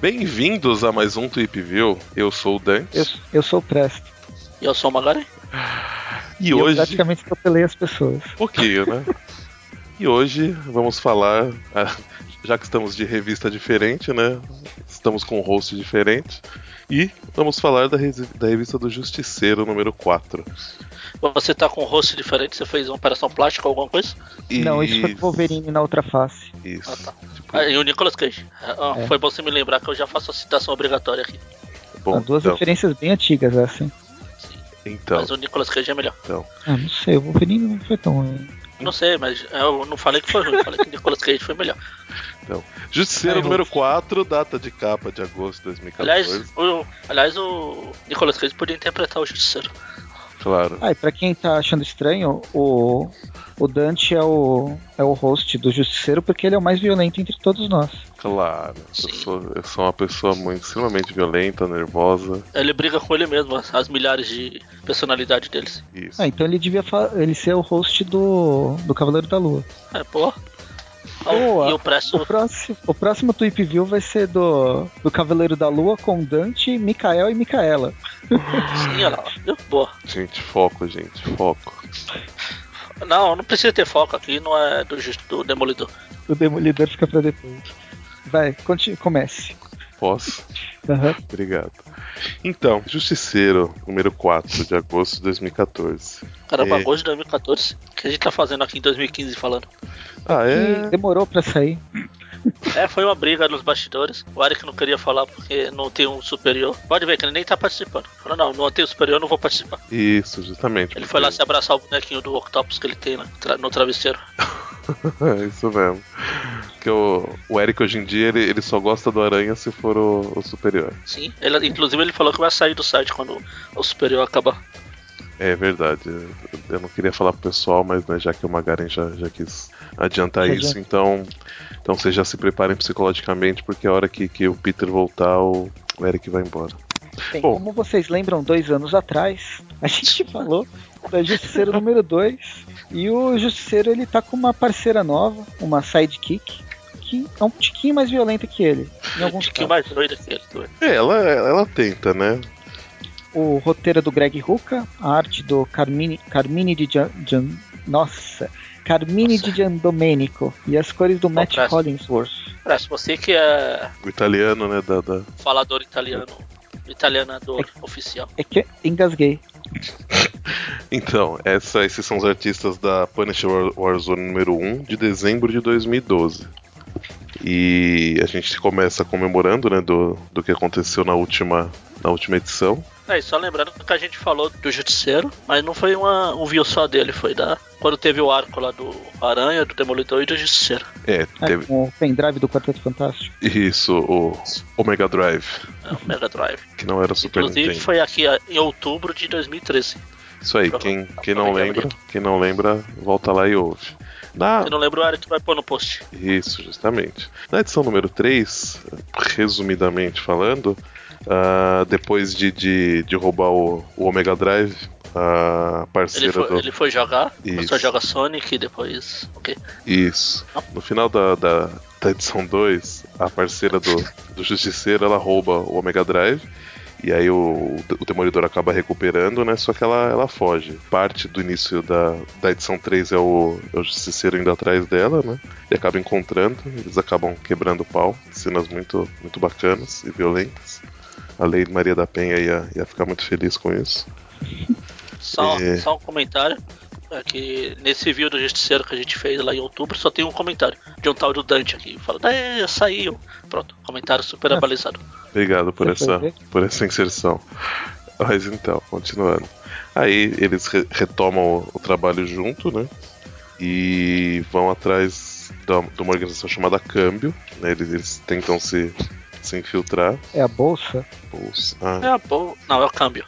Bem-vindos a mais um Tweepville. Eu sou o Dante. Eu, eu sou o Presto. E eu sou o Magari. E, eu hoje. praticamente atropelei as pessoas. Um pouquinho, né? e hoje vamos falar. ah, Já que estamos de revista diferente, né? Estamos com um host diferente. E vamos falar da, da revista do Justiceiro número 4. Você tá com um rosto diferente, você fez uma operação plástica ou alguma coisa? Não, isso foi Wolverine na outra face. Isso. Ah, tá. Tipo, Ah, e o Nicolas Cage. Ah, É. Foi bom você me lembrar que eu já faço a citação obrigatória aqui. bom, duas então, referências bem antigas, assim. Sim. então, Mas o Nicolas Cage é melhor. então. Ah, não sei, o Wolverine não foi tão ruim. Não sei, mas eu não falei que foi ruim, eu falei que o Nicolas Cage foi melhor. Justiceiro Ai, número host. 4, data de capa de agosto de 2014. Aliás, o, aliás, o Nicolas Cage podia interpretar o Justiceiro. Claro. Ah, e pra quem tá achando estranho, o, o Dante é o, é o host do Justiceiro porque ele é o mais violento entre todos nós. Claro, eu sou, eu sou uma pessoa muito extremamente violenta, nervosa. Ele briga com ele mesmo, as, as milhares de personalidade deles. Isso. Ah, então ele devia ele ser o host do, do Cavaleiro da Lua. É, pô. Boa. E o Presto. O próximo, o próximo Tweep View vai ser do, do Cavaleiro da Lua com Dante, Mikael e Micaela. Sim, olha lá. Boa. Gente, foco, gente, foco. Não, não precisa ter foco aqui, não é do, do Demolidor. O Demolidor fica pra depois. Vai, continue, comece. Posso? Aham. Obrigado. Então, Justiceiro, número 4 de agosto de 2014. Caramba, É. agosto de 2014. O que a gente tá fazendo aqui em 2015 falando? Ah, E é? demorou pra sair. É, foi uma briga nos bastidores. O Eric não queria falar porque não tem um superior. Pode ver que ele nem tá participando. Falou, não, não tem um superior, não vou participar. Isso, justamente. Ele foi lá se abraçar o bonequinho do Octopus que ele tem né, no travesseiro. É isso mesmo. Porque o, o Eric hoje em dia ele, ele só gosta do Aranha se for o, o superior. Sim, ele, inclusive ele falou que vai sair do site quando o superior acabar. É verdade. Eu, não queria falar pro pessoal, mas né, já que o Magaren já, já quis adiantar Já isso, adianta. então, então vocês já se preparem psicologicamente, porque a hora que, que o Peter voltar, o, Eric vai embora. Bem, Bom. como vocês lembram, dois anos atrás, a gente falou da Justiceiro número 2. E o Justiceiro ele tá com uma parceira nova, uma sidekick, que é um tiquinho mais violenta que ele. Em Um alguns tiquinho casos. mais doido que ele. É, ela, ela tenta, né? O roteiro é do Greg Rucka, a arte do Carmine, Carmine de Gian, Gian- Nossa! Carmine Nossa. de Giandomenico e as cores do Matt Parece. Hollingsworth. Parece você que é O italiano, né? Da, da... falador italiano, italianador oficial. É que engasguei. Então, essa, esses são os artistas da Punisher War- Warzone número 1 de dezembro de 2012. E a gente começa comemorando, né, do, do que aconteceu na última, na última edição. É, e só lembrando que a gente falou do Justiceiro, mas não foi uma, um view só dele, foi da quando teve o arco lá do Aranha, do Demolidor e do Justiceiro. É, É, teve com o pendrive do Quarteto Fantástico. isso, o, o Mega Drive, É, o Mega Drive. que não era Super Inclusive Nintendo. foi aqui em outubro de 2013. Isso aí, quem, quem não lembra, quem não lembra, volta lá e ouve. Na, Se não lembra, o Eric vai pôr no post. Isso, justamente. Na edição número 3, resumidamente falando, ah, depois de, de, de roubar o, o Omega Drive, a Ele parceira foi, do. ele foi jogar, Isso. começou a jogar Sonic e depois. Ok. Isso. No final da, da, da edição 2, a parceira do, do Justiceiro ela rouba o Omega Drive. E aí o, o Demolidor acaba recuperando, né? Só que ela, ela foge. Parte do início da, da edição 3 é o, é o Justiceiro indo atrás dela, né? E acaba encontrando. Eles acabam quebrando o pau. Cenas muito, muito bacanas e violentas. A Lei Maria da Penha ia, ia ficar muito feliz com isso. Só, É. só um comentário. É que nesse vídeo do Justiceiro que a gente fez lá em outubro, só tem um comentário de um tal do Dante aqui. Fala, é, saiu. Pronto, comentário super Ah. abalizado. Obrigado por Você essa, por essa inserção. Mas então, continuando. Aí eles re- retomam o, o trabalho junto, né? E vão atrás da, de uma organização chamada Câmbio. Né? Eles, eles tentam se, se infiltrar. É a bolsa? Os- ah, É a boa. Não, é o câmbio.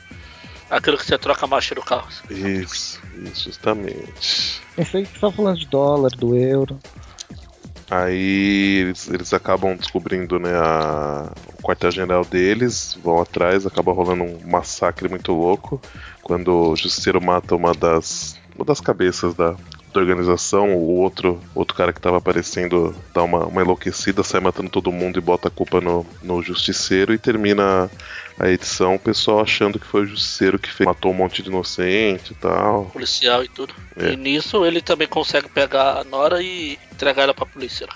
Aquilo que você troca a marcha do carro. isso, isso, justamente. Pensei que você tava falando de dólar, do euro. Aí eles, eles acabam descobrindo né, a, o quartel-general deles, vão atrás, acaba rolando um massacre muito louco. Quando o Justiceiro mata uma das, uma das cabeças da, da organização, o outro, outro cara que tava aparecendo dá uma, uma enlouquecida, sai matando todo mundo e bota a culpa no, no Justiceiro e termina a edição o pessoal achando que foi o Justiceiro que fez, matou um monte de inocente e tal. Policial e tudo. É. E nisso ele também consegue pegar a Nora e entregar ela pra polícia.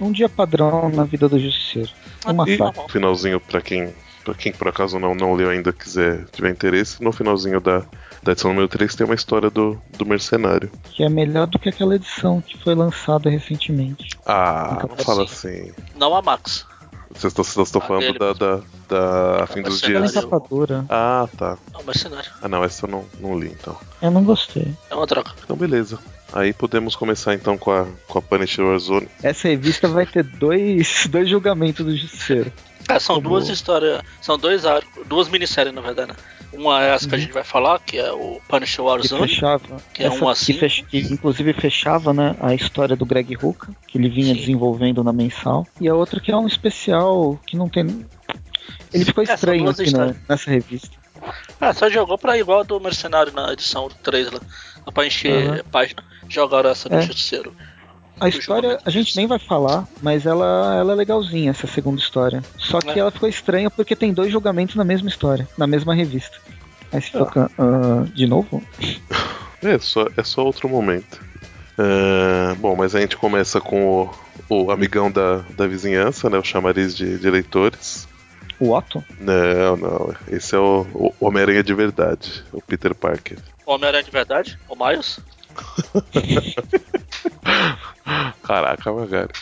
Um dia padrão na vida do justiceiro. Uma E faca. no finalzinho, pra quem, pra quem por acaso não, não leu ainda quiser tiver interesse, no finalzinho da, da edição número 3 tem uma história do, do mercenário. Que é melhor do que aquela edição que foi lançada recentemente. Ah, Nunca não fala assim. Não a Max. Vocês estão, falando dele da, da, da A Fim dos Dias. Encapadora. Ah, tá. É mercenário. Ah, não, essa eu não, não li então. Eu não gostei. É uma droga. Então, beleza. Aí podemos começar então com a, com a Punisher Warzone. Essa revista vai ter dois, dois julgamentos do justiceiro. É, são Como- duas histórias. São dois arcos. Duas minisséries, na verdade, né? Uma é essa que a gente vai falar, que é o Punisher Que Warzone. fechava. que é essa um assim. que, fech- que inclusive fechava né, a história do Greg Hooker, que ele vinha Sim. desenvolvendo na mensal. E a outra que é um especial que não tem. Ele ficou É, estranho duas aqui na- nessa revista. Ah, só jogou pra igual a do Mercenário na edição 3 lá. Pra encher a página. Jogaram essa do É. Justiceiro. A Do história a gente nem vai falar, mas ela, ela é legalzinha, essa segunda história. Só que É. ela ficou estranha porque tem dois julgamentos na mesma história, na mesma revista. Aí se Ah. foca ah, de novo? É só, é só outro momento. Ah, bom, mas a gente começa com o, o amigão da, da vizinhança, né? O chamariz de, de eleitores. O Otto? Não, não. Esse é o, o Homem-Aranha de verdade, o Peter Parker. O Homem-Aranha de verdade? O Miles? Caraca, Magari.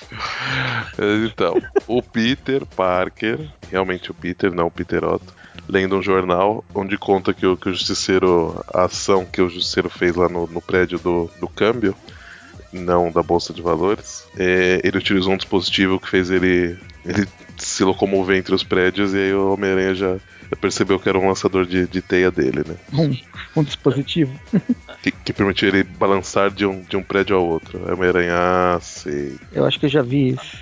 Então, o Peter Parker, realmente o Peter, não o Peter Otto, lendo um jornal onde conta que o, que o Justiceiro, a ação que o Justiceiro fez lá no, no prédio do, do câmbio, não da Bolsa de Valores, é, ele utilizou um dispositivo que fez ele, ele se locomover entre os prédios e aí o Homem-Aranha já percebeu que era um lançador de, de teia dele, né? Um, um dispositivo? Que, que permitiu ele balançar de um, de um prédio ao outro. Aí o Homem-Aranha, ah, sei. Eu acho que eu já vi isso.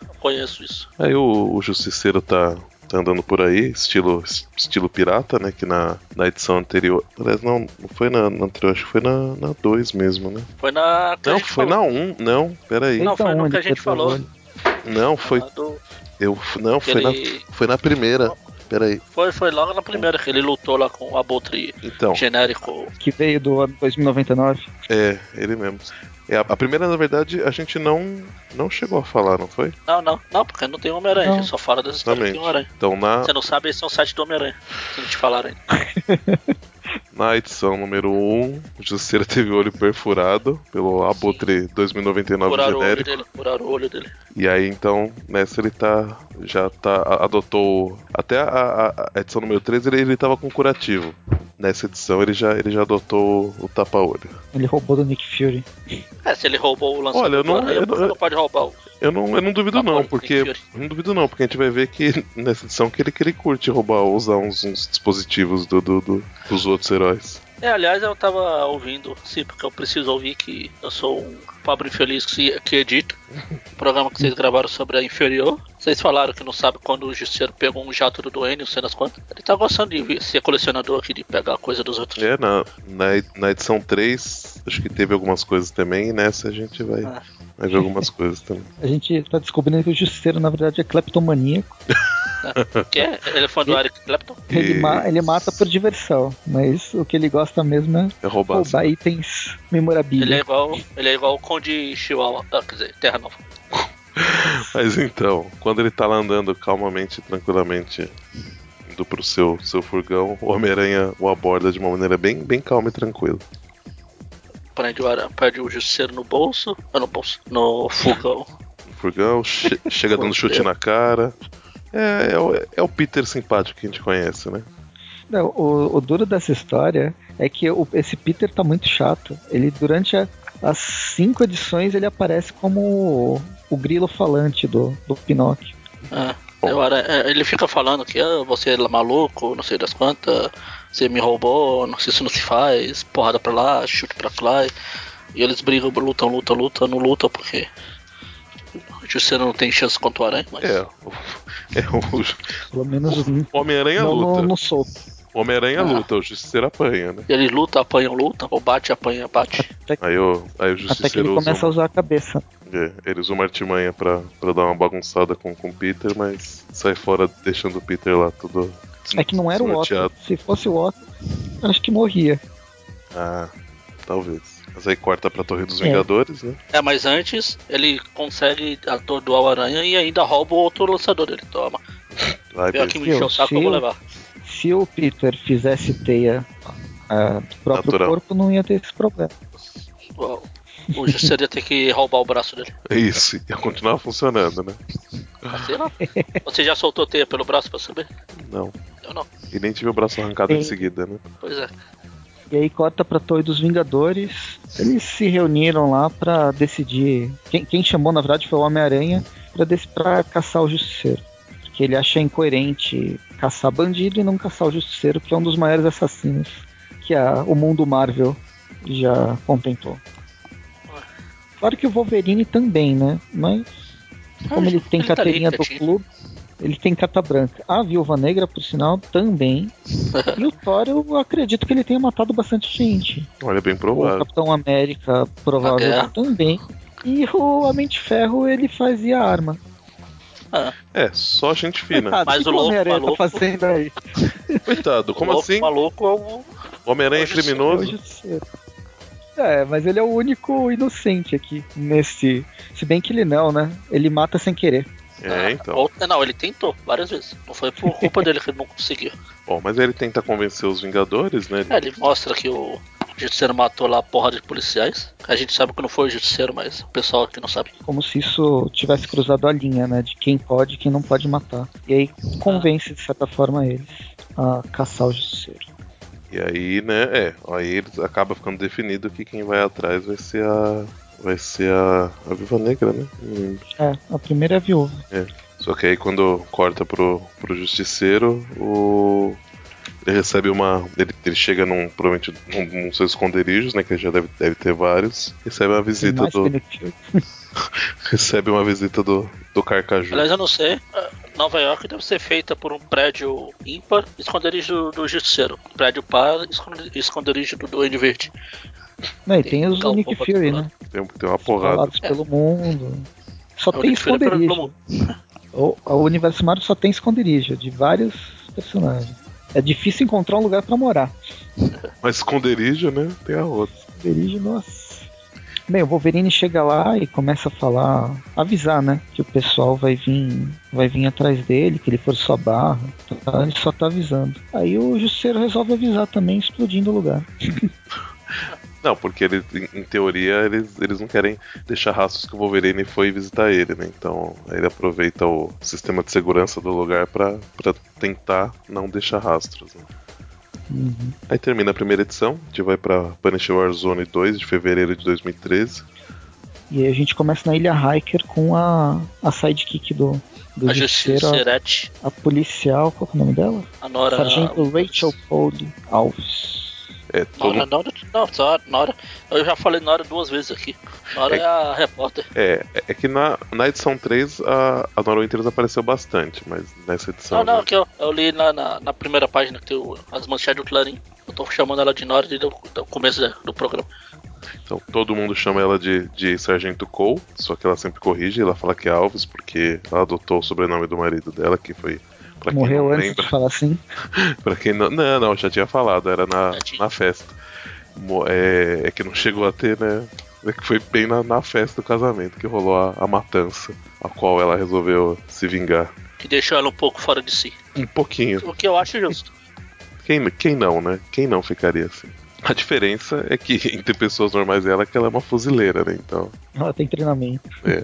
Eu conheço isso. Aí o, o Justiceiro tá andando por aí, estilo, estilo pirata, né? Que na, na edição anterior. Aliás, não, não foi na, na anterior, acho que foi na 2 mesmo, né? Foi na. Não, foi falou. na 1, um, não, peraí. Não, foi no onde que a gente falou. Não, foi. Do- Eu, não, foi na, ele- foi na primeira. Peraí. Foi, foi logo na primeira que ele lutou lá com o Abutre Então, genérico. Que veio do ano 2099. é, ele mesmo. É, a, primeira, na verdade, a gente não, não chegou a falar, não foi? Não, não, não, porque não tem Homem-Aranha, a Não. gente só fala das histórias que tem Exatamente. Homem-Aranha. Então, na, Você não sabe, esse é um site do Homem-Aranha, que não te falaram ainda. Na edição número 1, o Justiceiro teve o olho perfurado pelo Abutre 2099 Furaram o olho genérico. dele, furaram o olho dele. E aí então, nessa ele tá. Já tá. Adotou. Até a, a- a edição número 3 ele, ele tava com curativo. Nessa edição ele já, ele já adotou o tapa-olho. Ele roubou do Nick Fury. É, se ele roubou o lançador Olha, eu não- eu não- não pode roubar o. Eu não, eu não duvido não, porque. Não duvido não, porque a gente vai ver que nessa edição que ele, que ele curte roubar, usar uns, uns dispositivos do, do- do- dos outros heróis. É, aliás, eu tava ouvindo, sim, porque eu preciso ouvir que eu sou um pobre infeliz que, que edita. O programa que vocês gravaram sobre a inferior. Vocês falaram que não sabe quando o Justiceiro pegou um jato do Duane, não sei das quantas. Ele tá gostando de ser colecionador aqui, de pegar coisa dos outros. É, na, na, na edição 3, acho que teve algumas coisas também, e nessa a gente vai, Ah. vai ver algumas coisas também. A gente tá descobrindo que o Justiceiro, na verdade, é cleptomaníaco. Que é? Ele é fã do Eric Clapton? Ele, ma- ele mata por diversão, mas o que ele gosta mesmo é É roubar. roubar itens Ele é igual, ele é igual o Conde Chihuahua, ah, quer dizer, Terra Nova. Mas então, quando ele tá lá andando calmamente, tranquilamente, indo pro seu, seu furgão, o Homem-Aranha o aborda de uma maneira bem, bem calma e tranquila. Prende o, ara- perde o Justiceiro no bolso, ah, no bolso, no fogão. No furgão, che- chega dando chute na cara. É, é, o, é o Peter simpático que a gente conhece, né? Não, o, o duro dessa história é que o- esse Peter tá muito chato. Ele, durante a- as cinco edições, ele aparece como o, o grilo falante do, do Pinóquio. É, eu é, ele fica falando que ah, você é maluco, não sei das quantas, você me roubou, não sei se não se faz, porrada pra lá, chute pra lá. E eles brigam, lutam, lutam, lutam, não lutam porque o Justiceiro não tem chance contra o Aranha, mas. É, é o, Pelo menos o Homem-Aranha luta. não, não solto. O Homem-Aranha Ah. luta, o Justiceiro apanha, né? Ele luta, apanha, luta, ou bate, apanha, bate. Até, Aí o, aí o até que ele Justiceiro usa, começa a uma, usar a cabeça. é, ele usa uma artimanha pra, pra dar uma bagunçada com, com o Peter, mas sai fora deixando o Peter lá tudo É que não era o Otto. Se fosse o Otto, acho que morria. Ah, talvez. Mas aí corta pra Torre dos É. Vingadores, né? É, mas antes ele consegue atordoar o Aranha e ainda rouba o outro lançador dele. Toma. Vai ver. aqui me encher o saco, eu vou se- levar. Se o Peter fizesse teia ah, do próprio Natural. corpo, não ia ter esse problema. O, o Justiceiro ia ter que roubar o braço dele. É isso, ia continuar funcionando, né? Ah, Sei lá. Você já soltou teia pelo braço pra saber? Não. Eu não. E nem tive o braço arrancado em seguida, né? Pois é. E aí corta pra Torre dos Vingadores. Eles se reuniram lá pra decidir. Quem, quem chamou, na verdade, foi o Homem-Aranha pra caçar o Justiceiro. Porque ele acha incoerente caçar bandido e não caçar o Justiceiro, que é um dos maiores assassinos que a, o mundo Marvel já contemplou. Claro que o Wolverine também, né? Mas como ele tem Ele tá ali, carteirinha do clube, ele tem carta branca. A Viúva Negra, por sinal, também. E o Thor, eu acredito que ele tenha matado bastante gente. Olha, bem O provável. Capitão América, provável guerra. também. E o Homem de Ferro, ele fazia arma. Ah, É, só gente fina. Coitado, Mas o o o louco, Homem-Aranha tá maluco- fazendo aí? Coitado, como louco, assim? maluco é o. O Homem-Aranha é É o criminoso? É, mas ele é o único inocente aqui nesse. Se bem que ele não, né? Ele mata sem querer. É, então. Ou- não, ele tentou várias vezes. Não foi por culpa dele que ele não conseguiu. Bom, mas ele tenta convencer os Vingadores, né? É, ele mostra que o Justiceiro matou lá a porra de policiais. A gente sabe que não foi o Justiceiro, mas o pessoal aqui não sabe. Como se isso tivesse cruzado a linha, né? De quem pode e quem não pode matar. E aí convence, de certa forma, eles a caçar o Justiceiro. E aí, né, é, aí eles acaba ficando definido que quem vai atrás vai ser a. Vai ser a. A Viva Negra, né? É, a primeira é a viúva. Só que aí quando corta pro, pro Justiceiro, o. Ele recebe uma. Ele, ele chega num. Provavelmente num, num seus esconderijos, né? Que já deve, deve ter vários. Recebe uma Tem visita mais do. Recebe uma visita do, do Carcaju. Aliás, eu não sei. Nova York deve ser feita por um prédio ímpar, esconderijo do, do Justiceiro. Prédio par, esconde- esconderijo do Duende Verde. Não, e Tem tem os do Nick Fury, todo né? Tem, tem uma porrada. É. pelo mundo. Só É tem pelo esconderijo. O, o universo Marvel só tem esconderijo de vários personagens. É difícil encontrar um lugar pra morar. Mas esconderijo, né? Tem a outra. Esconderijo, nossa. Bem, o Wolverine chega lá e começa a falar, avisar, né, que o pessoal vai vir, vai vir atrás dele, que ele forçou a barra, tá? ele só tá avisando. Aí o Justiceiro resolve avisar também, explodindo o lugar. Não, porque eles, em, em teoria, eles, eles não querem deixar rastros que o Wolverine foi visitar ele, né? Então ele aproveita o sistema de segurança do lugar pra, pra tentar não deixar rastros. Né? Uhum. Aí termina a primeira edição, a gente vai pra Punisher Warzone 2 de fevereiro de 2013. E aí a gente começa na Ilha Hiker com a, a sidekick do, do A Justiceiro, a, a policial, qual que é o nome dela? a Nora. Sargento Rachel Foley Alves. É, todo, Nora, Nora, não, Nora. Eu já falei Nora duas vezes aqui. Nora É. é, a repórter. é, é que na, na edição 3 a, a Nora Winters apareceu bastante, mas nessa edição. Não, não, né? que eu, eu li na, na, na primeira página que tem o- as manchetes do Clarim. Eu tô chamando ela de Nora desde o do começo do programa. Então todo mundo chama ela de, de Sargento Cole, só que ela sempre corrige, ela fala que é Alves, porque ela adotou o sobrenome do marido dela, que foi. Pra quem Morreu não antes lembra, de falar assim. pra quem não. Não, não, já tinha falado, era na, na festa. É, é que não chegou a ter, né? É que foi bem na, na festa do casamento que rolou a, a matança, a qual ela resolveu se vingar. Que deixou ela um pouco fora de si. Um pouquinho. O que eu acho justo. Quem, quem não, né? Quem não ficaria assim? A diferença é que entre pessoas normais e ela é que ela é uma fuzileira, né? Então. Ela tem treinamento. É.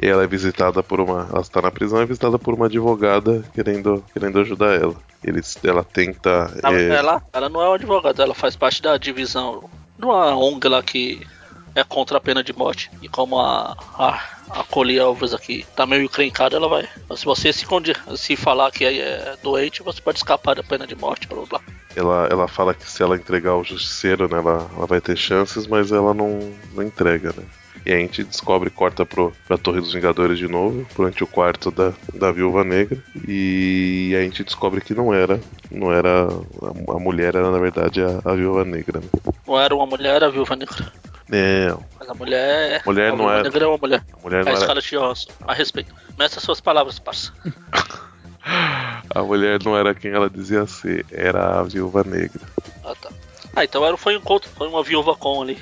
e ela é visitada por uma. Ela está na prisão e é visitada por uma advogada querendo, querendo ajudar ela. Eles, ela tenta. Ela, é, ela, ela não é uma advogada, ela faz parte da divisão de uma ONG lá que é contra a pena de morte. E como a, a, a Coli Alves aqui tá meio encrencada, ela vai. Se você se, conde- se falar que é doente, você pode escapar da pena de morte, blá blá. Ela, ela fala que se ela entregar o justiceiro, né, ela, ela vai ter chances, mas ela não, não entrega, né? E a gente descobre, corta pro, pra Torre dos Vingadores de novo, durante o quarto da, da Viúva Negra. E a gente descobre que não era, não era a, a mulher era na verdade a, a Viúva Negra. Né? Não era uma mulher, a viúva negra. Não, Mas a mulher. Mulher a não viúva era- negra é uma mulher. a mulher É não a era, Scarlett Johansson. A respeito. Meça suas palavras, parça. a mulher não era quem ela dizia ser, era a Viúva Negra. Ah, tá. Ah, então era, foi um encontro, foi uma viúva com ali.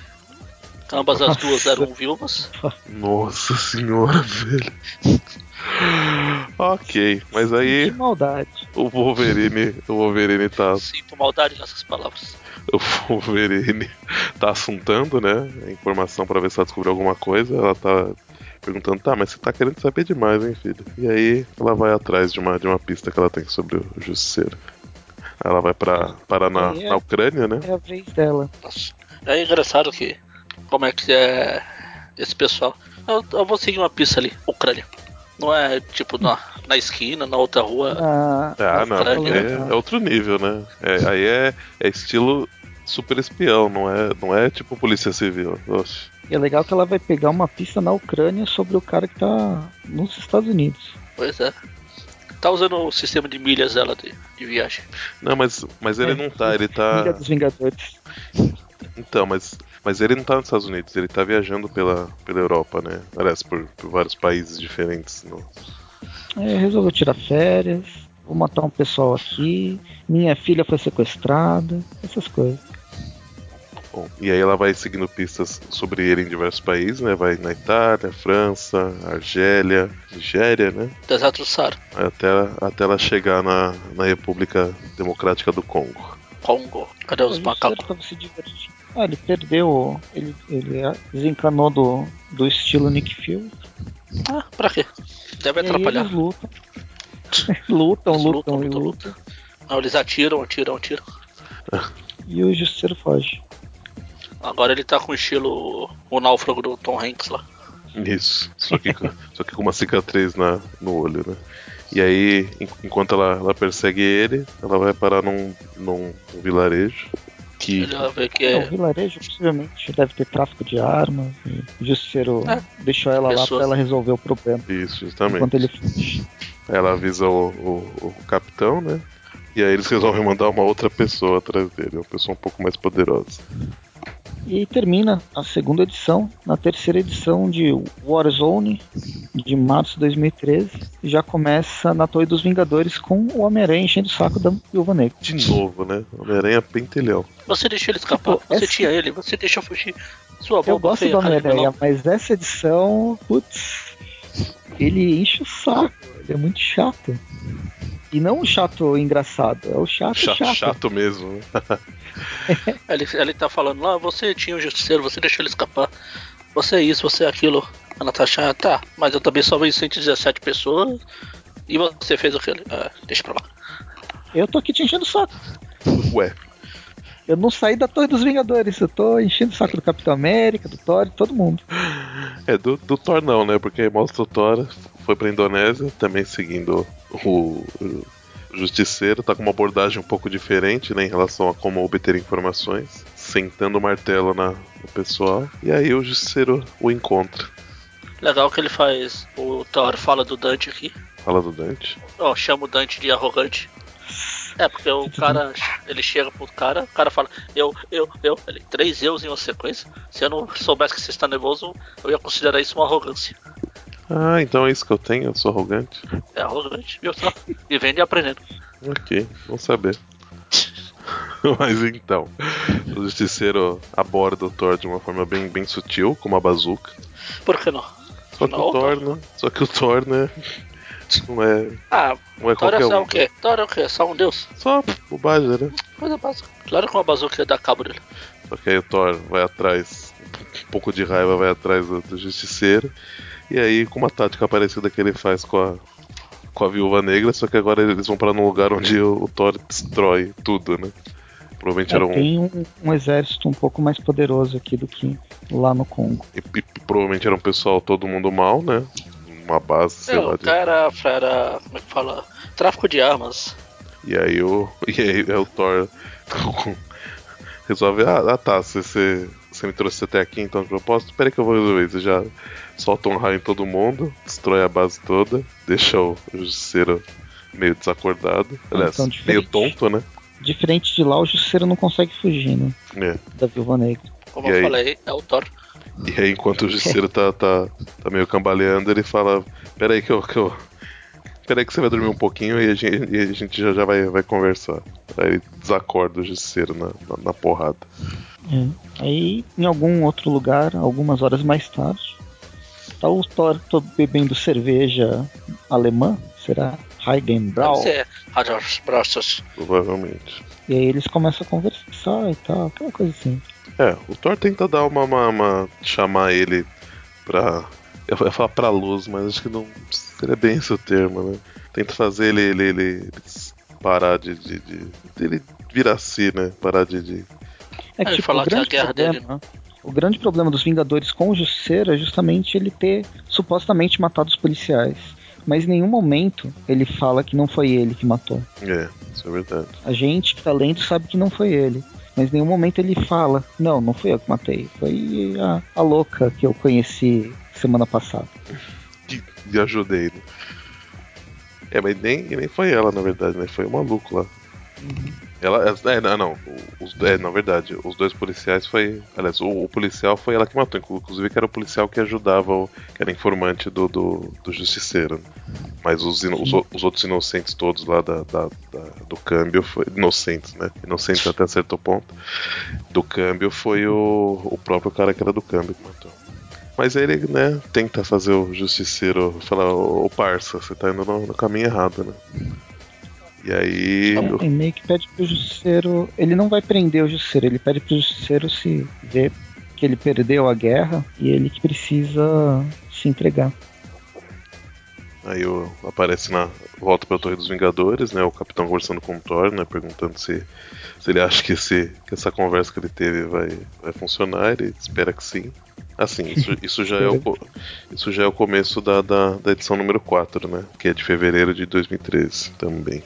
Ambas as duas eram viúvas. Nossa senhora, velho. ok, mas Que aí maldade. o Wolverine, o Wolverine tá Sinto maldade nessas palavras. o Wolverine tá assuntando, né? A informação pra ver se ela descobriu alguma coisa. Ela tá perguntando, tá, mas você tá querendo saber demais, hein, filho? E aí ela vai atrás de uma, de uma pista que ela tem sobre o Justiceiro. Aí Ela vai pra, parar na, É. na Ucrânia, né? É a vez dela. Nossa. É engraçado que. Como é que é esse pessoal? Eu, eu vou seguir uma pista ali, Ucrânia. Não é tipo na, na esquina, na outra rua. Na, Ah, não, Ucrânia. porque é, é outro nível, né? É, aí é, é estilo super espião, não é, não é tipo polícia civil. Oxe. E é legal que ela vai pegar uma pista na Ucrânia sobre o cara que tá nos Estados Unidos. Pois é. Tá usando o sistema de milhas dela de, de viagem. Não, mas, mas ele É, não tá, ele tá. dos Vingadores. Então, mas, mas ele não tá nos Estados Unidos, ele tá viajando pela, pela Europa, né? Aliás, por, por vários países diferentes. No... É, resolveu tirar férias. Vou matar um pessoal aqui. Minha filha foi sequestrada. Essas coisas. Bom, e aí ela vai seguindo pistas sobre ele em diversos países, né? Vai na Itália, França, Argélia, Nigéria, né? Deserto do Saara, Até, até ela chegar na, na República Democrática do Congo. Congo. Cadê os O macacos? Ah, ele perdeu. Ele, ele desencanou do, do estilo Nick Fury. Ah, pra quê? Deve E atrapalhar. eles lutam. lutam, Eles lutam, lutam, lutam, lutam. Não, eles atiram, atiram, atiram. E o Justiceiro foge. Agora ele tá com o estilo o náufrago do Tom Hanks lá. Isso. Só que, com- só que com uma cicatriz na, no olho, né? E aí, en- enquanto ela, ela persegue ele, ela vai parar num, num, vilarejo que. Que É, é. o vilarejo possivelmente deve ter tráfico de armas. E o Justiceiro É. deixou ela lá pra ela resolver o problema. Isso, justamente. Enquanto ele Ela avisa o, o, o capitão, né? E aí eles resolvem mandar uma outra pessoa atrás dele, uma pessoa um pouco mais poderosa. E termina a segunda edição, na terceira edição de Warzone, de março de 2013. E já começa na Torre dos Vingadores com o Homem-Aranha enchendo o saco da Viúva Negra. De novo, né? Homem-Aranha pentelhão. Você deixou ele escapar, Pô, você essa- tinha ele, você deixou fugir. Sua boca Eu gosto feia, do Homem-Aranha, mas essa edição, putz, ele enche o saco, ele é muito chato. E não o chato engraçado, é o chato Chato, chato. chato, mesmo. né? Ele, ele tá falando lá, você tinha um justiceiro, você deixou ele escapar. Você é isso, você é aquilo. A Natasha, ah, tá, mas eu também salvei 117 pessoas. E você fez o Ah, deixa pra lá. Eu tô aqui te enchendo o saco. Ué, Eu não saí da Torre dos Vingadores, eu tô enchendo o saco do Capitão América, do Thor, de todo mundo. é do, do Thor não, né? Porque aí mostra o Thor, foi pra Indonésia, também seguindo o, o Justiceiro, tá com uma abordagem um pouco diferente, né? Em relação a como obter informações, sentando o martelo na, no pessoal. E aí o Justiceiro o encontra. Legal que ele faz. O Thor fala do Dante aqui. Fala do Dante. Ó, chama o Dante de arrogante. É, porque o cara, ele chega pro cara, o cara fala, eu, eu, eu, ele, três eus em uma sequência. Se eu não soubesse que você está nervoso, eu ia considerar isso uma arrogância. Ah, então é isso que eu tenho, eu sou arrogante. É arrogante, viu só? Vivendo e aprendendo. Ok, vamos saber. Mas então, o Justiceiro aborda o Thor de uma forma bem, bem sutil, com uma bazuca. Por que não? Só que Não, o Thor, né? Só que o Thor, né? Não é, Ah, não é Thor é qualquer só um. o quê? Thor é o quê? Só um deus? Só bobagem, né? Coisa básica. Claro que uma bazuca ia dar cabo dele. Só que aí o Thor vai atrás, um pouco de raiva vai atrás do, do Justiceiro. E aí, com uma tática parecida que ele faz com a, com a Viúva Negra, só que agora eles vão pra um lugar onde o, o Thor destrói tudo, né? Provavelmente É, era um, tem um, um exército um pouco mais poderoso aqui do que lá no Congo. E, e provavelmente era um pessoal todo mundo mal, né? Uma base, sei É, lá. o De... cara era, como é que fala? Tráfico de armas. E aí o. E aí é o Thor resolve, ah, ah tá, você você me trouxe até aqui então de propósito, peraí que eu vou resolver isso. Já solta um raio em todo mundo, destrói a base toda, deixa o justiceiro meio desacordado. Aliás, Então, meio tonto, né? Diferente de lá, o Justiceiro não consegue fugir, né? É. Da Viúva Negra. Como E eu aí? falei, é o Thor. E aí, enquanto o justiceiro tá, tá, tá meio cambaleando, ele fala: Peraí que eu. Que eu... Peraí que você vai dormir um pouquinho e a gente, e a gente já, já vai, vai conversar. Aí ele desacorda o justiceiro na, na, na porrada. É. Aí, em algum outro lugar, algumas horas mais tarde, tá o Thor bebendo cerveja alemã, será? Deve Heidenbrau. ser Rogers Bros. Provavelmente. E aí eles começam a conversar e tal, aquela coisa assim. É, o Thor tenta dar uma. uma, uma- chamar ele pra. Eu ia falar pra luz, mas acho que não seria bem esse o termo, né? Tenta fazer ele, ele, ele, ele parar de, de, de. ele virar si, né? Parar de. de- É Ele falar que é a guerra dele, O grande problema dos Vingadores com o Justiceiro é justamente ele ter supostamente matado os policiais. Mas em nenhum momento ele fala que não foi ele que matou. É, isso é verdade. A gente que tá lendo sabe que não foi ele. Mas em nenhum momento ele fala: Não, não fui eu que matei. Foi a, a louca que eu conheci semana passada. Que e ajudei, né? É, mas nem, nem foi ela, na verdade, né? Foi o maluco lá. Ela. É, não, não. Os, é, na verdade, os dois policiais foi. Aliás, o, o policial foi ela que matou, inclusive que era o policial que ajudava, o, que era informante do, do, do justiceiro. Mas os, os, os outros inocentes todos lá da, da- da- do câmbio foi. Inocentes, né? Inocentes até certo ponto. Do câmbio foi o, o próprio cara que era do câmbio que matou. Mas ele, né, tenta fazer o justiceiro falar, ô parça, você tá indo no, no caminho errado, né? E aí. E meio que pede pro Justiceiro. Ele não vai prender o Justiceiro, ele pede pro Justiceiro se ver que ele perdeu a guerra e ele que precisa se entregar. Aí o, aparece na. volta pra Torre dos Vingadores, né? O capitão conversando com o Thor, né? Perguntando se, se ele acha que, esse, que essa conversa que ele teve vai, vai funcionar. Ele espera que sim. Assim, isso, isso, já, é o, isso já é o começo da, da, da edição número 4, né? Que é de fevereiro de 2013 também.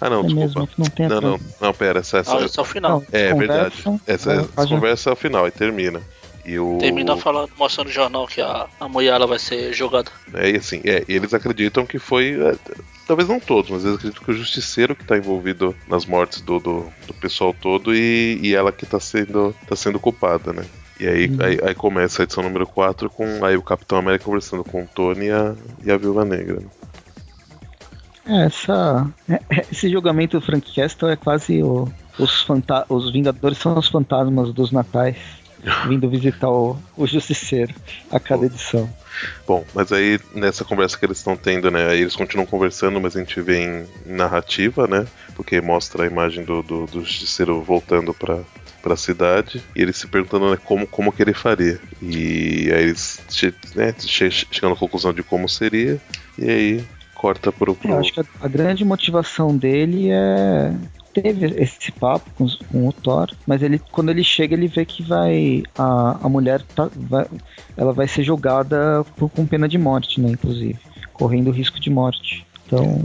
Ah não, é desculpa. mesmo que não tem Não, essa- não, não, pera, essa, essa, Ah, esse é o final. Não, é verdade. Essa, a essa página- conversa é o final e termina. E o... Termina falando, mostrando no jornal que a, a mulher ela vai ser jogada. É, e assim, é, eles acreditam que foi. é, talvez não todos, mas eles acreditam que o justiceiro que está envolvido nas mortes do, do, do pessoal todo e, e ela que está sendo, tá sendo culpada, né? E aí, Uhum. aí, aí começa a edição número 4 com aí o Capitão América conversando com o Tony e a, e a Viúva Negra. né? É, essa, é, é, esse julgamento do Frank Castle é quase o, os, fanta os Vingadores são os fantasmas dos natais vindo visitar o, o Justiceiro a cada edição. Bom, mas aí nessa conversa que eles estão tendo, né? Aí eles continuam conversando, mas a gente vê em narrativa, né? Porque mostra a imagem do, do, do justiceiro voltando pra, pra cidade e ele se perguntando né, como, como que ele faria. E aí eles né, che chegando à conclusão de como seria, e aí corta pro. pro... É, eu acho que a, a grande motivação dele é teve esse papo com, com o Thor, mas ele quando ele chega ele vê que vai a, a mulher tá, vai, ela vai ser julgada por, com pena de morte, né, inclusive, correndo risco de morte. Então,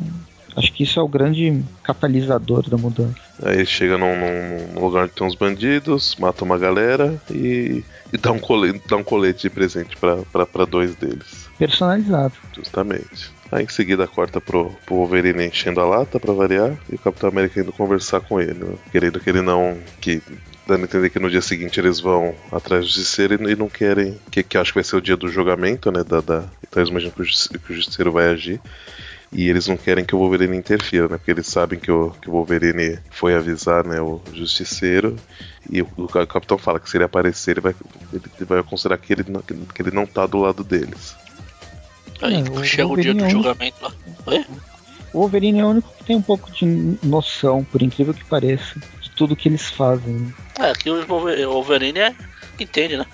acho que isso é o grande catalisador da mudança. Aí ele chega num, num- lugar onde tem uns bandidos, mata uma galera e, e dá, um colete, dá um colete de presente pra dois deles. Personalizado. Justamente. Aí em seguida corta pro, pro Wolverine enchendo a lata pra variar e o Capitão América indo conversar com ele, né? querendo que ele não. que dando a entender que no dia seguinte eles vão atrás do Justiceiro e, não querem. Que, que acho que vai ser o dia do julgamento, né? Da, da, então eles imaginam que o, que o Justiceiro vai agir. E eles não querem que o Wolverine interfira, né? Porque eles sabem que o, que o Wolverine foi avisar né, o Justiceiro. E o, o Capitão fala que se ele aparecer, ele vai, ele vai considerar que ele, não, que ele não tá do lado deles. Aí É, o chega o dia Wolverine do é julgamento lá. Oi? O Wolverine é o único que tem um pouco de noção, por incrível que pareça, de tudo que eles fazem. né? É, aqui o Wolver- o Wolverine é, entende, né?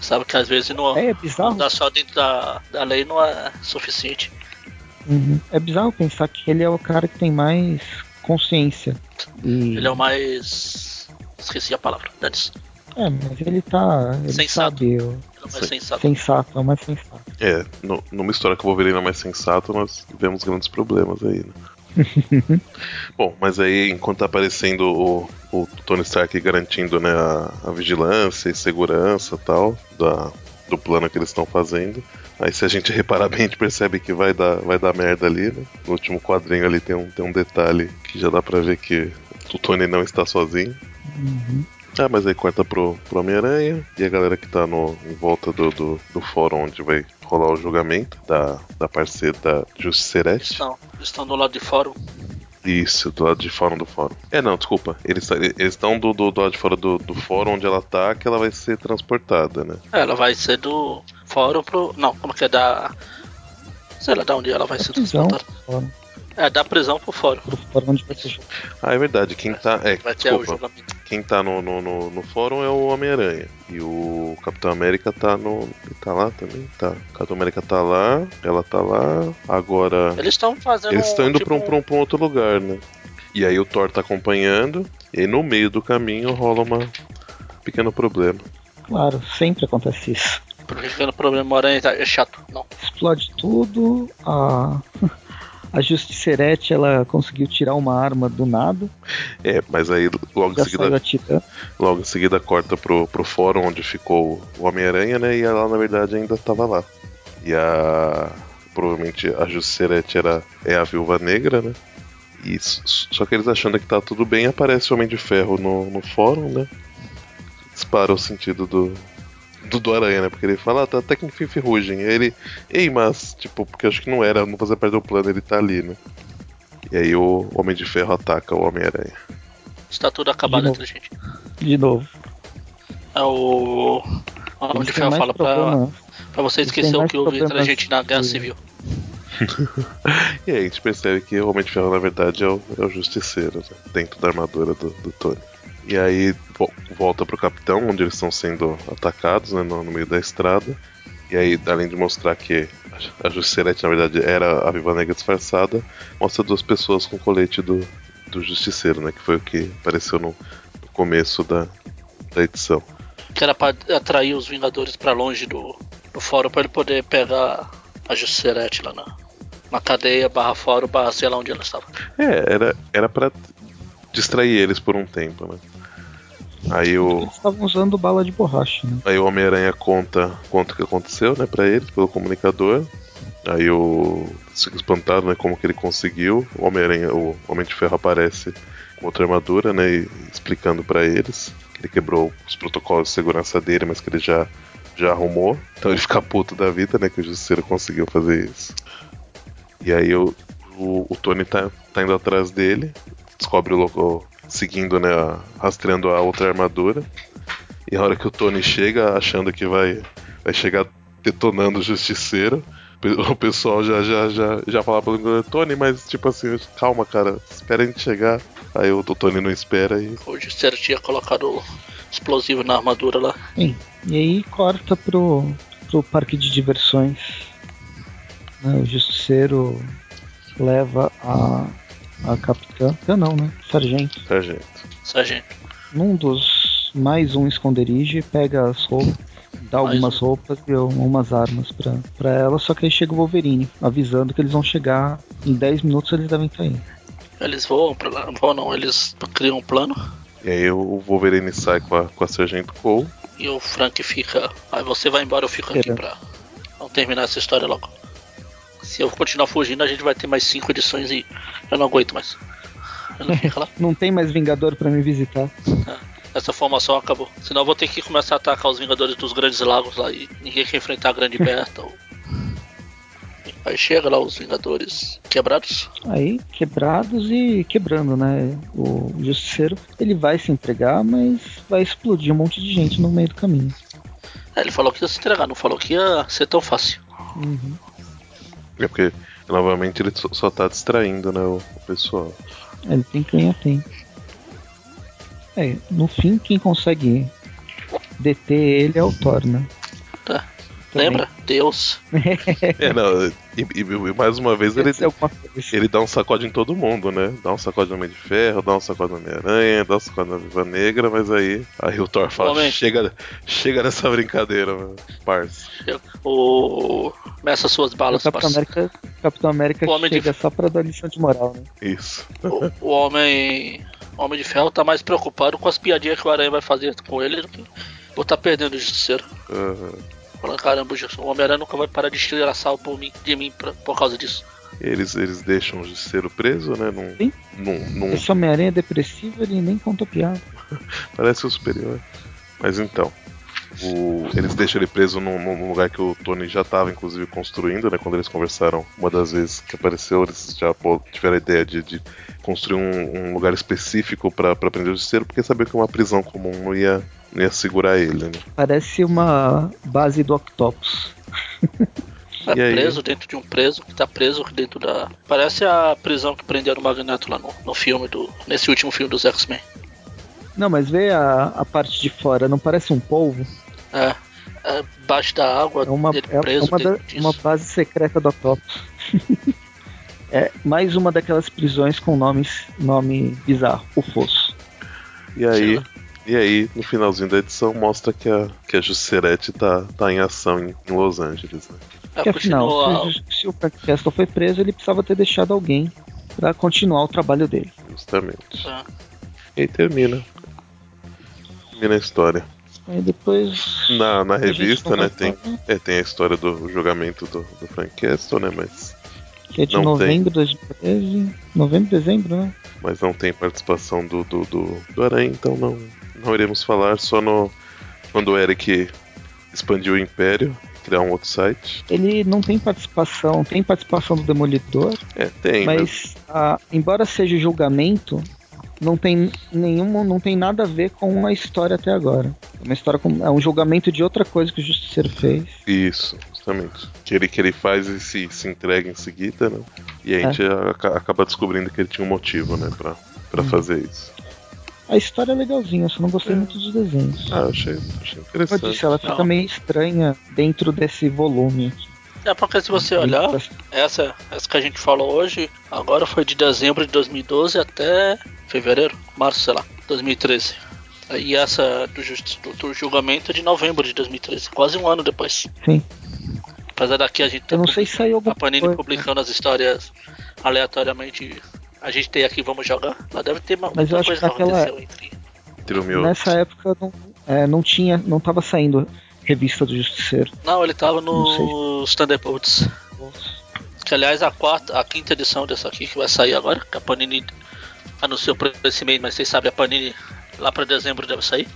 Sabe que às vezes não, É, é bizarro. andar só dentro da, da lei não é suficiente. Uhum. É bizarro pensar que ele é o cara que tem mais consciência. E... Ele é o mais. Esqueci a palavra, dane-se. É, mas ele tá. Ele Sensato. sabe. É mais sensato. Sensato, é o mais sensato. É, no- numa história que o Wolverine é mais sensato, nós tivemos grandes problemas aí, né? Bom, mas aí enquanto tá aparecendo o, o Tony Stark garantindo né, a, a vigilância e segurança tal da, do plano que eles estão fazendo. Aí se a gente reparar bem, a gente percebe que vai dar, vai dar merda ali, né? No último quadrinho ali tem um, tem um detalhe que já dá pra ver que o Tony não está sozinho. Uhum. Ah, mas aí corta pro, pro Homem-Aranha e a galera que tá no, em volta do, do, do fórum onde vai rolar o julgamento da, da parceira da Justicerete. Estão, estão do lado de fora. Isso, do lado de fora do fórum. É, não, desculpa. Eles estão do, do, do lado de fora do, do fórum onde ela tá, que ela vai ser transportada, né? É, ela vai ser do fórum pro. Não, como que é da. Sei lá, da onde ela vai ser transportada. fórum. É, da prisão pro fórum. Pro fórum onde vai ser. Ah, é verdade. Quem tá. É, Vai desculpa. Quem tá no, no, no, no fórum é o Homem-Aranha. E o Capitão América tá no. Ele tá lá também? Tá. O Capitão América tá lá, ela tá lá. Agora. Eles estão fazendo. Eles estão indo tipo, pra, um, pra, um, pra um outro lugar, né? E aí o Thor tá acompanhando. E no meio do caminho rola uma. pequeno problema. Claro, sempre acontece isso. Por que que o problema aranha é chato? Não. Explode tudo, a. A Justicerete, ela conseguiu tirar uma arma do nada, É, mas aí logo em seguida. Logo em seguida corta pro, pro fórum onde ficou o Homem-Aranha, né? E ela na verdade ainda tava lá. E a. Provavelmente a Juscerete era é a viúva negra, né? E só que eles achando que tá tudo bem, aparece o Homem de Ferro no, no fórum, né? Dispara o sentido do. Do, do aranha, né? Porque ele fala, ah, tá até que enfim ferrugem. Aí ele, ei, mas, tipo, porque eu acho que não era, não fazia parte do plano, ele tá ali, né? E aí o Homem de Ferro ataca o Homem-Aranha. Está tudo acabado entre a gente. De novo. É o. O Homem de Ferro fala pra, problema. pra você eles têm esquecer o que houve entre a gente na Guerra Civil. E aí a gente percebe que o Homem de Ferro, na verdade, é o, é o justiceiro, né? Dentro da armadura do, do Tony. E aí vo- volta pro capitão, onde eles estão sendo atacados, né? No, no meio da estrada. E aí, além de mostrar que a Justicerete, na verdade, era a Viva Negra disfarçada, mostra duas pessoas com o colete do, do Justiceiro, né? Que foi o que apareceu no, no começo da, da edição. Que era pra atrair os Vingadores pra longe do, do fórum pra ele poder pegar a Justicerete lá na, na cadeia, barra fórum, barra sei lá onde ela estava. É, era, era pra distrair eles por um tempo, né? Aí o. Eles estavam usando bala de borracha, né? Aí o Homem-Aranha conta, conta o que aconteceu, né, pra eles, pelo comunicador. Aí o. Fica espantado, né, como que ele conseguiu. O Homem-Aranha, o Homem de Ferro aparece com outra armadura, né, e explicando pra eles que ele quebrou os protocolos de segurança dele, mas que ele já, já arrumou. Então ele fica puto da vida, né, que o Justiceiro conseguiu fazer isso. E aí o, o, o Tony tá, tá indo atrás dele, descobre o local, seguindo, né, rastreando a outra armadura. E a hora que o Tony chega, achando que vai, vai chegar detonando o justiceiro, o pessoal já, já, já, já fala pro ele, Tony, mas tipo assim, calma, cara, espera a gente chegar. Aí o Tony não espera e. O Justiceiro tinha colocado explosivo na armadura lá. Bem, e aí corta pro, pro parque de diversões. né? O justiceiro leva a, a capitã. Eu não, né? Sargento. Sargento. Sargento. Num dos mais um esconderijo pega as roupas. Dá algumas um. roupas e umas armas pra, pra ela, só que aí chega o Wolverine, avisando que eles vão chegar em 10 minutos eles devem estar aí. Eles voam pra lá. Voam não, eles criam um plano. E aí o Wolverine sai com a, com a Sargento Cole. E o Frank fica. Aí você vai embora, eu fico aqui pra. Vamos terminar essa história logo. Se eu continuar fugindo, a gente vai ter mais cinco edições e eu não aguento mais. Lá. Não tem mais Vingador pra me visitar. Essa formação acabou. Senão eu vou ter que começar a atacar os Vingadores dos Grandes Lagos lá e ninguém quer enfrentar a Grande Berta. ou- Aí chega lá os Vingadores quebrados. Aí, quebrados e quebrando, né? O Justiceiro, ele vai se entregar, mas vai explodir um monte de gente no meio do caminho. É, ele falou que ia se entregar, não falou que ia ser tão fácil. Uhum. É porque, novamente, ele só, só tá distraindo, né, o, o pessoal. Ele tem que ganhar tempo. É, no fim, quem consegue deter ele é o Thor, né? Tá. Também. Lembra? Deus. É, não, E, e- e mais uma vez ele, ele dá um sacode em todo mundo, né? Dá um sacode no Homem de Ferro, dá um sacode no Homem-Aranha, dá um sacode na Viva Negra, mas aí, aí o Thor fala: Homem. chega, chega nessa brincadeira, meu parça. O. Meça suas O balas, Capitão parça. América, Capitão América O Homem de chega só pra dar lição de moral, né? Isso. O, o homem. o Homem de Ferro tá mais preocupado com as piadinhas que o Aranha vai fazer com ele do que por tá perdendo o justiceiro. Aham. Falando, caramba, o Homem-Aranha nunca vai parar de estrelaçar por mim, de mim pra- por causa disso. Eles, eles deixam o Justiceiro preso, né? Num, Sim. num, num- Esse Homem-Aranha é depressivo, ele nem conta piada. Parece o superior. Mas então. o- eles deixam ele preso num, num lugar que o Tony já estava, inclusive, construindo, né? Quando eles conversaram, uma das vezes que apareceu, eles já pô- tiveram a ideia de, de construir um, um lugar específico para prender o justiceiro, porque sabiam que uma prisão comum não ia, ia segurar ele, né? Parece uma base do Octopus. É aí? preso dentro de um preso que tá preso dentro da. Parece a prisão que prenderam o Magneto lá no, no filme do. Nesse último filme dos X-Men. Não, mas vê a, a parte de fora, não parece um polvo? É. é Baixo da água, É uma, é preso uma, da- uma base secreta do Octopus. é mais uma daquelas prisões com nomes, nome bizarro, o Fosso. E aí, e aí, no finalzinho da edição, mostra que a, que a Juscerete tá, tá em ação em, em Los Angeles, né? É, Porque afinal, se, se o Frank Castle foi preso, ele precisava ter deixado alguém pra continuar o trabalho dele. Justamente. é. E aí termina. Termina a história. Aí depois. Na, na revista, né, tem, é, tem a história do julgamento do, do Frank Castle, né, mas, Que é de não novembro de 2013. Novembro, dezembro, né? mas não tem participação do, do, do, do Aranha, então não, não iremos falar só no quando o Eric expandiu o Império, criar um outro site. Ele não tem participação, tem participação do Demolidor, É, tem, mas, mas ah, embora seja julgamento, não tem nenhum, não tem nada a ver com a história até agora. É uma história com, é um julgamento de outra coisa que o Justiceiro fez. isso, justamente. Que ele, que ele faz e se, se entrega em seguida, né? E a É. gente aca- acaba descobrindo que ele tinha um motivo, né, pra, pra Uhum. fazer isso. A história é legalzinha, eu só não gostei É. muito dos desenhos. Ah, achei, achei Como eu interessante. disse, ela fica Não. meio estranha dentro desse volume aqui. É porque se você olhar, essa, essa que a gente falou hoje, agora foi de dezembro de 2012 até fevereiro, março, sei lá, 2013. E essa do, do, do julgamento é de novembro de 2013, quase um ano depois. Sim. Apesar daqui a gente tá Eu não sei se saiu alguma a Panini coisa. publicando as histórias aleatoriamente. A gente tem aqui, vamos jogar. Lá deve ter uma, Mas eu muita acho coisa que naquela- aconteceu entre. Entre o meu- Nessa época não, é, não tinha, não tava saindo revista do Justiceiro. Não, ele tava nos Thunderbolts. Que aliás a quarta, a quinta edição dessa aqui que vai sair agora, que a Panini anunciou por esse mês, mas vocês sabem, a Panini lá pra dezembro deve sair.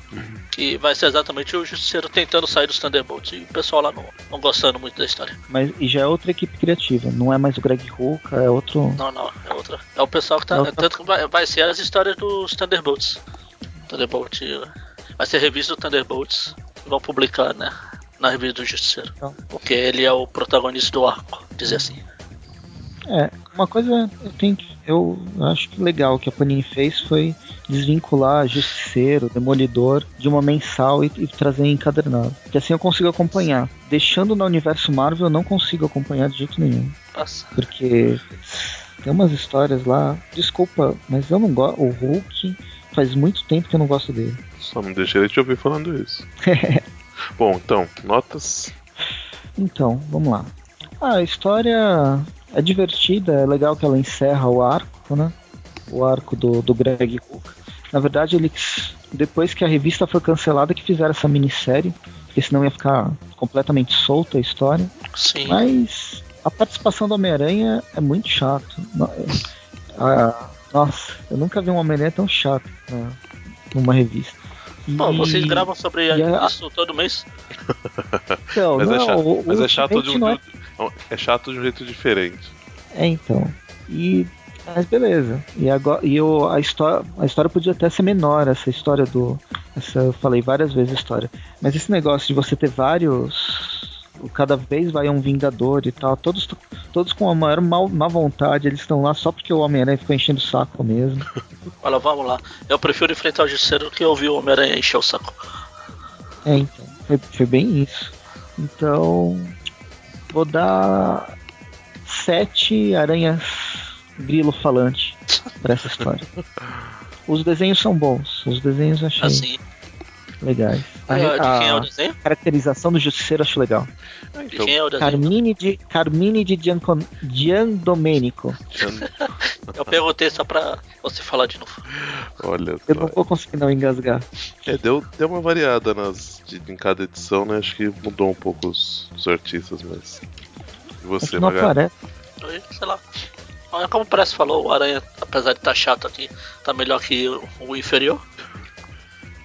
Que vai ser exatamente o Justiceiro tentando sair dos Thunderbolts. E o pessoal lá não, não gostando muito da história. Mas e já é outra equipe criativa, não é mais o Greg Rucka, é outro. Não, não, é outra. É o pessoal que tá. É outra- Tanto que vai, vai ser as histórias dos Thunderbolts. Thunderbolt. Vai ser revista do Thunderbolts. Vão publicar, né? Na revista do Justiceiro. Então. Porque ele é o protagonista do arco, dizer assim. É, uma coisa eu tenho que. Eu acho que legal que a Panini fez foi desvincular Justiceiro, Demolidor de uma mensal e, e trazer encadernado. Que assim eu consigo acompanhar. Deixando no universo Marvel eu não consigo acompanhar de jeito nenhum. Nossa. Porque tem umas histórias lá. Desculpa, mas eu não gosto. O Hulk faz muito tempo que eu não gosto dele. Só não deixei ele te ouvir falando isso. Bom, então, notas. Então, vamos lá. Ah, a história é divertida, é legal que ela encerra o arco, né? O arco do, do Greg Hook. Na verdade, eles, depois que a revista foi cancelada, que fizeram essa minissérie, porque senão ia ficar completamente solta a história. Sim. Mas a participação do Homem-Aranha é muito chato. Ah, nossa, eu nunca vi um Homem-Aranha tão chato na- numa revista. Pô, E- vocês gravam sobre e a- isso todo mês? Então, Mas, é não, chato, o- mas o é chato de um, é é chato de um jeito diferente. É, então. E. Mas beleza. E agora. E o, a, história, a história podia até ser menor, essa história do. Essa, eu falei várias vezes a história. Mas esse negócio de você ter vários. Cada vez vai um Vingador e tal. Todos, todos com a maior mal, má vontade. Eles estão lá só porque o Homem-Aranha ficou enchendo o saco mesmo. Olha, vamos lá. Eu prefiro enfrentar o Justiceiro do que ouvir o Homem-Aranha encher o saco. É, então. Foi, foi bem isso. Então. Vou dar. sete aranhas grilo falante pra essa história. Os desenhos são bons, os desenhos achei Assim. Legais. A, Ah, de quem é o a desenho? caracterização do Justiceiro acho legal. De Então, quem é o desenho? Carmine de, Carmine de Giancon, Giandomenico. Eu perguntei só pra você falar de novo. olha Eu não vou conseguir não engasgar. É, deu, deu uma variada nas, de- em cada edição, né? Acho que mudou um pouco os, os artistas, mas. E É você, não aparece. Aí, Sei lá. Olha como o Press falou, o Aranha, apesar de estar chato aqui, tá melhor que o, o inferior.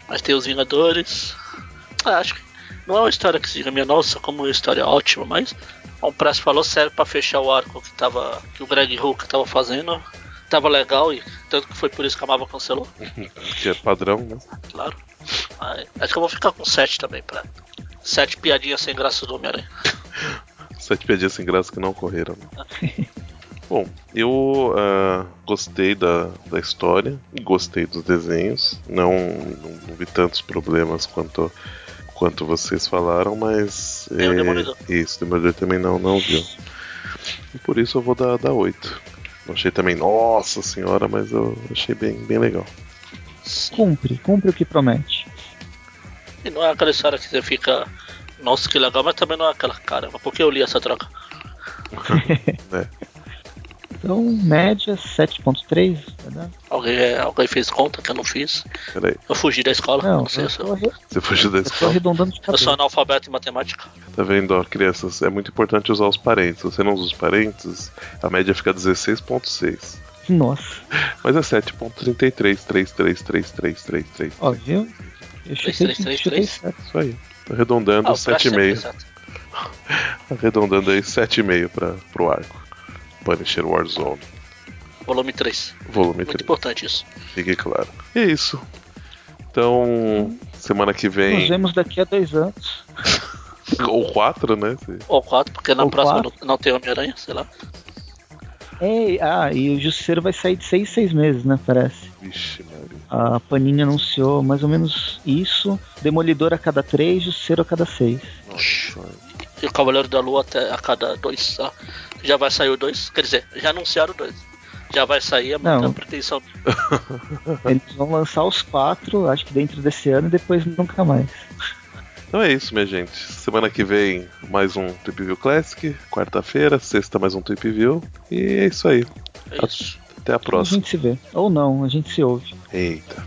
Mas tem os Vingadores. Ah, acho que não é uma história que diga minha nossa, como uma história ótima, mas como o Press falou, serve pra fechar o arco que, tava, que o Greg Hulk tava fazendo. Tava legal e tanto que foi por isso que a Marvel cancelou, Que é padrão, né? claro. Mas acho que eu vou ficar com 7 também, pra. Sete piadinhas sem graça do Homem-Aranha. Sete piadinhas sem graça que não ocorreram. né? Bom, eu ah, gostei da, da história, gostei dos desenhos, não, não, não vi tantos problemas quanto, quanto vocês falaram, mas. O Demolidor. Isso, o Demolidor também não, não viu. E por isso eu vou dar, dar 8. Não achei também, nossa senhora, mas eu achei bem, bem legal. Cumpre, cumpre o que promete. E não é aquela história que você fica. Nossa, que legal, mas também não é aquela caramba. Por que eu li essa troca? né? Então, média 7.3, verdade? Alguém, é, alguém fez conta que eu não fiz. Peraí, Eu fugi da escola. Não, não sei, eu sou, você fugiu da escola. arredondando de eu sou analfabeto em matemática. Tá vendo, ó, crianças? É muito importante usar os parênteses. Se você não usa os parênteses, a média fica 16,6. Nossa, Mas é 7.33333333. ó, viu? Eu chutei, três, três, chutei três. certo. Isso aí. Tô arredondando Ah, o Press sempre 7,5. certo. Arredondando aí 7,5 para pro arco. Punisher Warzone. Volume 3. Volume Muito 3. importante isso. Fique claro. E é isso. Então, semana que Nos vem. vemos daqui a dois anos. Ou 4, né? Ou 4, porque na Ou próxima quatro. não, não tem Homem-Aranha, sei lá. É, ah, e o Justiceiro vai sair de seis em seis meses, né? Parece. Vixe, Maria. A Panini anunciou mais ou menos isso. Demolidor a cada três, Justiceiro a cada seis. Nossa. E o Cavaleiro da Lua até a cada dois. Tá? Já vai sair o 2. Quer dizer, já anunciaram 2. Já vai sair a Não. muita pretensão. Eles vão lançar os quatro, acho que dentro desse ano, e depois nunca mais. Então é isso, minha gente. Semana que vem, mais um Trip View Classic. Quarta-feira, sexta, mais um Trip View. E é isso aí. É isso. Até a A próxima. gente se vê. Ou não, a gente se ouve. Eita.